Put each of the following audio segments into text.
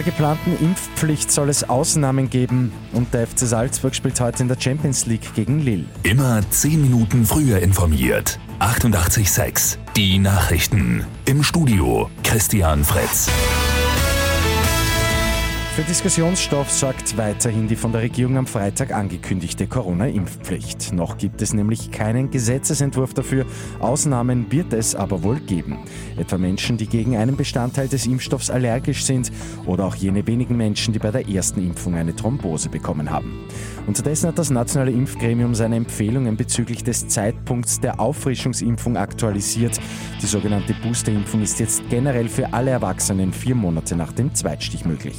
der geplanten Impfpflicht soll es Ausnahmen geben und der FC Salzburg spielt heute in der Champions League gegen Lille. Immer 10 Minuten früher informiert. 88.6 Die Nachrichten. Im Studio Christian Fritz. Für Diskussionsstoff sorgt weiterhin die von der Regierung am Freitag angekündigte Corona-Impfpflicht. Noch gibt es nämlich keinen Gesetzesentwurf dafür. Ausnahmen wird es aber wohl geben. Etwa Menschen, die gegen einen Bestandteil des Impfstoffs allergisch sind oder auch jene wenigen Menschen, die bei der ersten Impfung eine Thrombose bekommen haben. Unterdessen hat das Nationale Impfgremium seine Empfehlungen bezüglich des Zeitpunkts der Auffrischungsimpfung aktualisiert. Die sogenannte Boosterimpfung ist jetzt generell für alle Erwachsenen vier Monate nach dem Zweitstich möglich.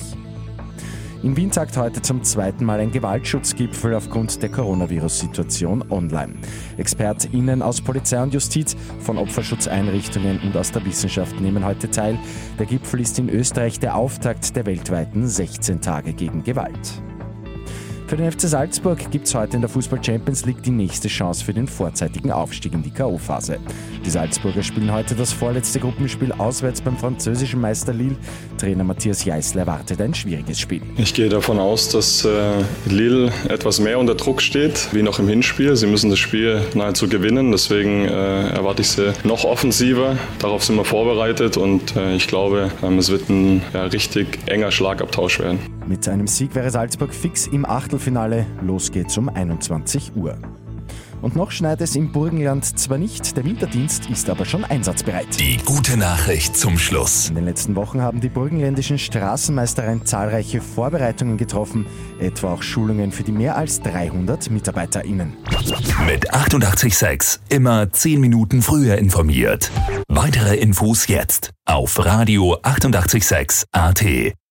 In Wien tagt heute zum zweiten Mal ein Gewaltschutzgipfel aufgrund der Coronavirus-Situation online. ExpertInnen aus Polizei und Justiz, von Opferschutzeinrichtungen und aus der Wissenschaft nehmen heute teil. Der Gipfel ist in Österreich der Auftakt der weltweiten 16 Tage gegen Gewalt. Für den FC Salzburg gibt es heute in der Fußball Champions League die nächste Chance für den vorzeitigen Aufstieg in die K.O.-Phase. Die Salzburger spielen heute das vorletzte Gruppenspiel auswärts beim französischen Meister Lille. Trainer Matthias Jeißler erwartet ein schwieriges Spiel. Ich gehe davon aus, dass äh, Lille etwas mehr unter Druck steht, wie noch im Hinspiel. Sie müssen das Spiel nahezu gewinnen, deswegen äh, erwarte ich sie noch offensiver. Darauf sind wir vorbereitet und äh, ich glaube, ähm, es wird ein richtig enger Schlagabtausch werden. Mit einem Sieg wäre Salzburg fix im Achtelfinale. Los geht's um 21 Uhr. Und noch schneit es im Burgenland zwar nicht, der Winterdienst ist aber schon einsatzbereit. Die gute Nachricht zum Schluss. In den letzten Wochen haben die burgenländischen Straßenmeistereien zahlreiche Vorbereitungen getroffen, etwa auch Schulungen für die mehr als 300 MitarbeiterInnen. Mit 886 immer 10 Minuten früher informiert. Weitere Infos jetzt auf Radio 886 AT.